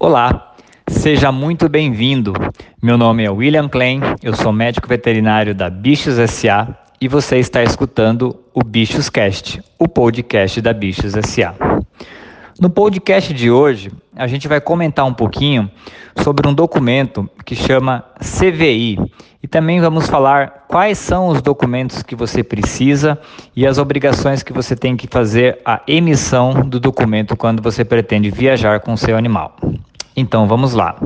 Olá, seja muito bem-vindo. Meu nome é William Klein, eu sou médico veterinário da Bichos SA e você está escutando o Bichos Cast, o podcast da Bichos SA. No podcast de hoje, a gente vai comentar um pouquinho sobre um documento que chama CVI e também vamos falar quais são os documentos que você precisa e as obrigações que você tem que fazer a emissão do documento quando você pretende viajar com seu animal. Então, vamos lá.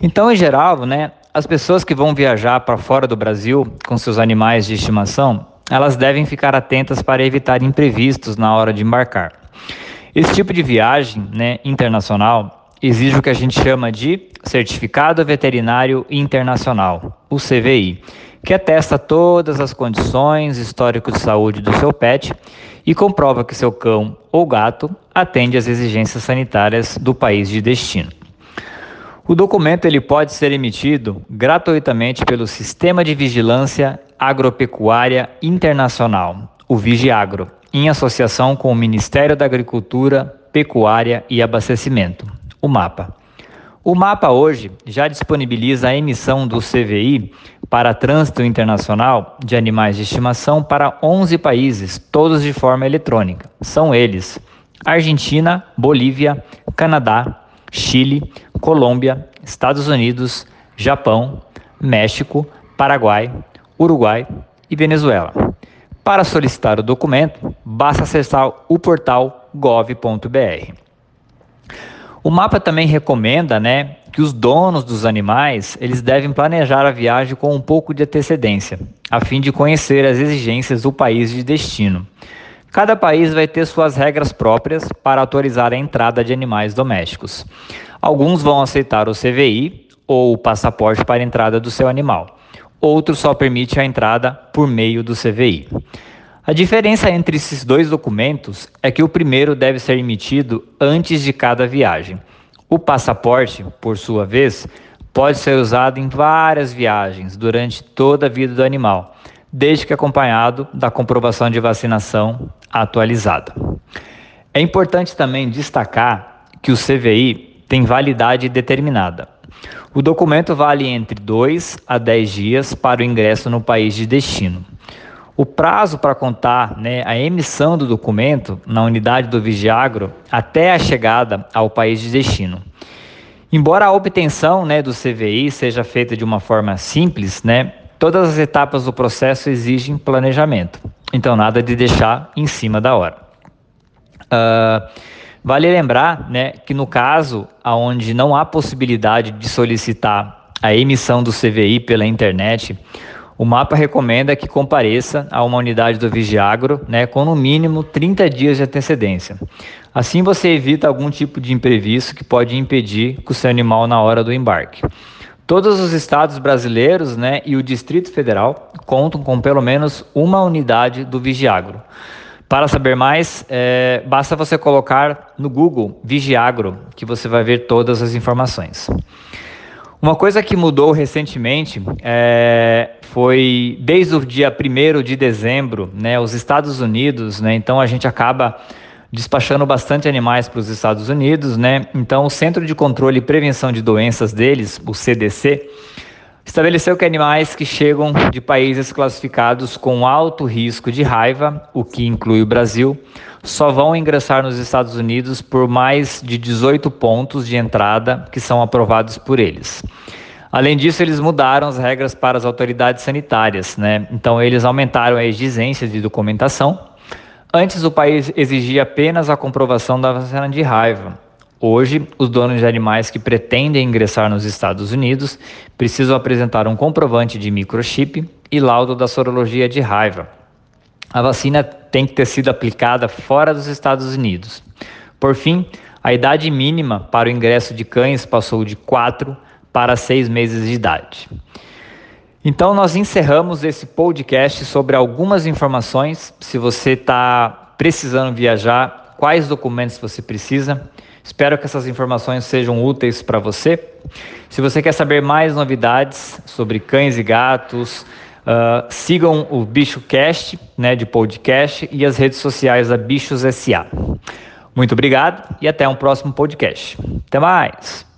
Então, em geral, né, as pessoas que vão viajar para fora do Brasil com seus animais de estimação, elas devem ficar atentas para evitar imprevistos na hora de embarcar. Esse tipo de viagem né, internacional exige o que a gente chama de Certificado Veterinário Internacional, o CVI, que atesta todas as condições, histórico de saúde do seu pet e comprova que seu cão ou gato atende às exigências sanitárias do país de destino. O documento ele pode ser emitido gratuitamente pelo Sistema de Vigilância Agropecuária Internacional, o Vigiagro, em associação com o Ministério da Agricultura, Pecuária e Abastecimento, o MAPA. O mapa hoje já disponibiliza a emissão do CVI para trânsito internacional de animais de estimação para 11 países, todos de forma eletrônica. São eles: Argentina, Bolívia, Canadá, Chile, Colômbia, Estados Unidos, Japão, México, Paraguai, Uruguai e Venezuela. Para solicitar o documento, basta acessar o portal gov.br. O mapa também recomenda, né, que os donos dos animais, eles devem planejar a viagem com um pouco de antecedência, a fim de conhecer as exigências do país de destino. Cada país vai ter suas regras próprias para autorizar a entrada de animais domésticos. Alguns vão aceitar o CVI ou o passaporte para entrada do seu animal. Outros só permite a entrada por meio do CVI. A diferença entre esses dois documentos é que o primeiro deve ser emitido antes de cada viagem. O passaporte, por sua vez, pode ser usado em várias viagens durante toda a vida do animal, desde que acompanhado da comprovação de vacinação atualizada. É importante também destacar que o CVI tem validade determinada. O documento vale entre 2 a 10 dias para o ingresso no país de destino. O prazo para contar né, a emissão do documento na unidade do Vigiagro até a chegada ao país de destino. Embora a obtenção né, do CVI seja feita de uma forma simples, né, todas as etapas do processo exigem planejamento. Então, nada de deixar em cima da hora. Uh, vale lembrar né, que no caso onde não há possibilidade de solicitar a emissão do CVI pela internet, o mapa recomenda que compareça a uma unidade do Vigiagro né, com no mínimo 30 dias de antecedência. Assim você evita algum tipo de imprevisto que pode impedir o seu animal na hora do embarque. Todos os estados brasileiros né, e o Distrito Federal contam com pelo menos uma unidade do Vigiagro. Para saber mais, é, basta você colocar no Google Vigiagro, que você vai ver todas as informações. Uma coisa que mudou recentemente é, foi desde o dia 1 de dezembro, né, os Estados Unidos, né, então a gente acaba despachando bastante animais para os Estados Unidos, né? Então o Centro de Controle e Prevenção de Doenças deles, o CDC, estabeleceu que animais que chegam de países classificados com alto risco de raiva, o que inclui o Brasil, só vão ingressar nos Estados Unidos por mais de 18 pontos de entrada que são aprovados por eles. Além disso, eles mudaram as regras para as autoridades sanitárias, né? Então, eles aumentaram a exigência de documentação. Antes, o país exigia apenas a comprovação da vacina de raiva. Hoje, os donos de animais que pretendem ingressar nos Estados Unidos precisam apresentar um comprovante de microchip e laudo da sorologia de raiva. A vacina tem que ter sido aplicada fora dos Estados Unidos. Por fim, a idade mínima para o ingresso de cães passou de 4 para 6 meses de idade. Então, nós encerramos esse podcast sobre algumas informações. Se você está precisando viajar, quais documentos você precisa. Espero que essas informações sejam úteis para você. Se você quer saber mais novidades sobre cães e gatos, uh, sigam o BichoCast, né, de podcast, e as redes sociais da Bichos SA. Muito obrigado e até um próximo podcast. Até mais!